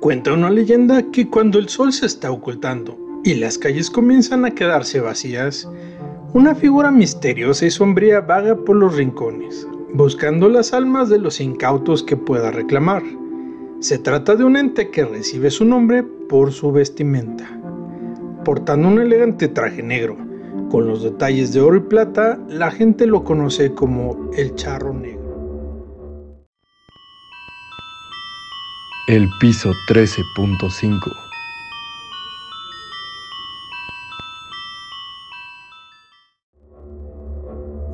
Cuenta una leyenda que cuando el sol se está ocultando y las calles comienzan a quedarse vacías, una figura misteriosa y sombría vaga por los rincones, buscando las almas de los incautos que pueda reclamar. Se trata de un ente que recibe su nombre por su vestimenta. Portando un elegante traje negro, con los detalles de oro y plata, la gente lo conoce como el charro negro. El piso 13.5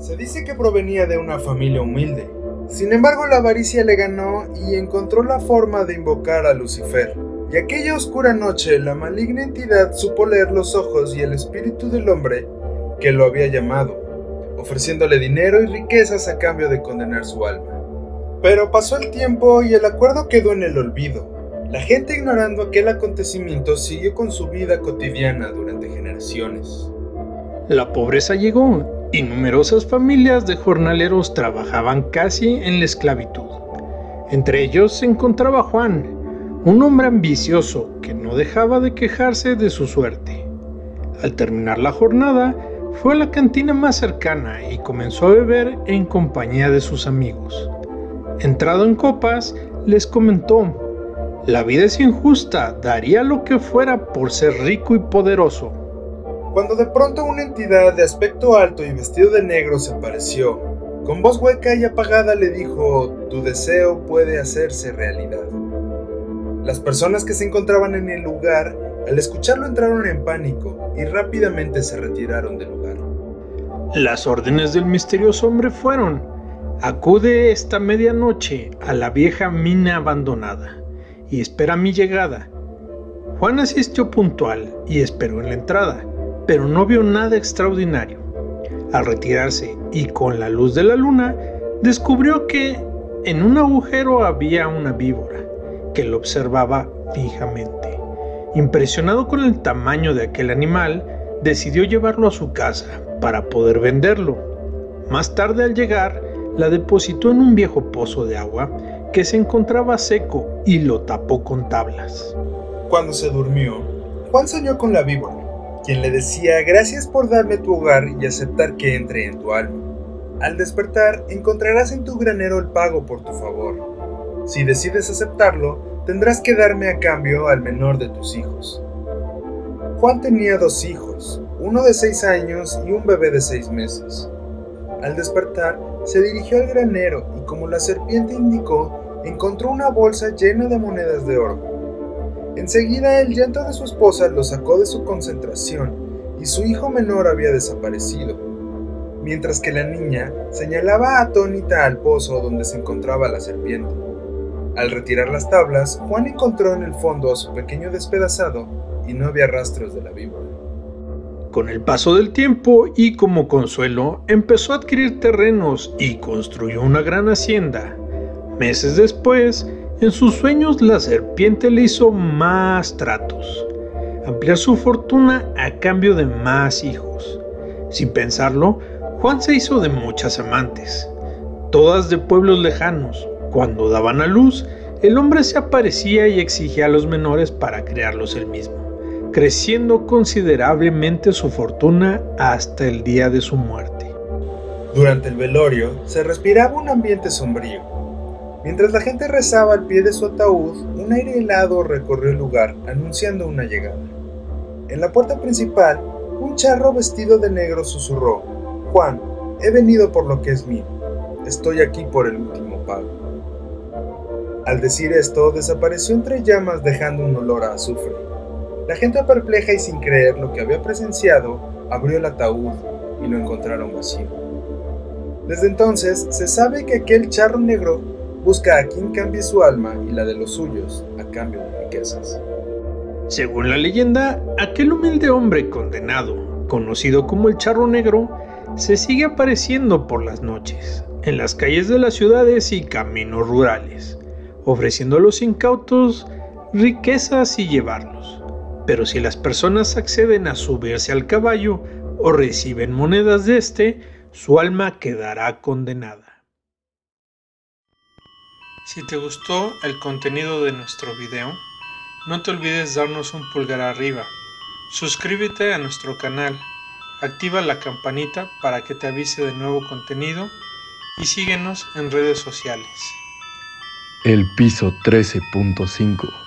Se dice que provenía de una familia humilde. Sin embargo, la avaricia le ganó y encontró la forma de invocar a Lucifer. Y aquella oscura noche, la maligna entidad supo leer los ojos y el espíritu del hombre que lo había llamado, ofreciéndole dinero y riquezas a cambio de condenar su alma. Pero pasó el tiempo y el acuerdo quedó en el olvido. La gente ignorando aquel acontecimiento siguió con su vida cotidiana durante generaciones. La pobreza llegó y numerosas familias de jornaleros trabajaban casi en la esclavitud. Entre ellos se encontraba Juan, un hombre ambicioso que no dejaba de quejarse de su suerte. Al terminar la jornada, fue a la cantina más cercana y comenzó a beber en compañía de sus amigos. Entrado en copas, les comentó, la vida es injusta, daría lo que fuera por ser rico y poderoso. Cuando de pronto una entidad de aspecto alto y vestido de negro se apareció, con voz hueca y apagada le dijo, tu deseo puede hacerse realidad. Las personas que se encontraban en el lugar, al escucharlo entraron en pánico y rápidamente se retiraron del lugar. Las órdenes del misterioso hombre fueron, Acude esta medianoche a la vieja mina abandonada y espera mi llegada. Juan asistió puntual y esperó en la entrada, pero no vio nada extraordinario. Al retirarse y con la luz de la luna, descubrió que en un agujero había una víbora que lo observaba fijamente. Impresionado con el tamaño de aquel animal, decidió llevarlo a su casa para poder venderlo. Más tarde al llegar, la depositó en un viejo pozo de agua que se encontraba seco y lo tapó con tablas. Cuando se durmió, Juan soñó con la víbora, quien le decía gracias por darme tu hogar y aceptar que entre en tu alma. Al despertar, encontrarás en tu granero el pago por tu favor. Si decides aceptarlo, tendrás que darme a cambio al menor de tus hijos. Juan tenía dos hijos, uno de seis años y un bebé de seis meses. Al despertar, se dirigió al granero y como la serpiente indicó, encontró una bolsa llena de monedas de oro. Enseguida el llanto de su esposa lo sacó de su concentración y su hijo menor había desaparecido, mientras que la niña señalaba atónita al pozo donde se encontraba la serpiente. Al retirar las tablas, Juan encontró en el fondo a su pequeño despedazado y no había rastros de la víbora. Con el paso del tiempo y como consuelo, empezó a adquirir terrenos y construyó una gran hacienda. Meses después, en sus sueños la serpiente le hizo más tratos, ampliar su fortuna a cambio de más hijos. Sin pensarlo, Juan se hizo de muchas amantes, todas de pueblos lejanos. Cuando daban a luz, el hombre se aparecía y exigía a los menores para crearlos él mismo creciendo considerablemente su fortuna hasta el día de su muerte. Durante el velorio se respiraba un ambiente sombrío. Mientras la gente rezaba al pie de su ataúd, un aire helado recorrió el lugar, anunciando una llegada. En la puerta principal, un charro vestido de negro susurró, Juan, he venido por lo que es mío. Estoy aquí por el último pago. Al decir esto, desapareció entre llamas dejando un olor a azufre. La gente perpleja y sin creer lo que había presenciado, abrió el ataúd y lo encontraron vacío. Desde entonces se sabe que aquel charro negro busca a quien cambie su alma y la de los suyos a cambio de riquezas. Según la leyenda, aquel humilde hombre condenado, conocido como el charro negro, se sigue apareciendo por las noches, en las calles de las ciudades y caminos rurales, ofreciendo a los incautos riquezas y llevarlos. Pero si las personas acceden a subirse al caballo o reciben monedas de este, su alma quedará condenada. Si te gustó el contenido de nuestro video, No te olvides darnos un pulgar arriba. Suscríbete a nuestro canal. Activa la campanita para que te avise de nuevo contenido y síguenos en redes sociales. El piso 13.5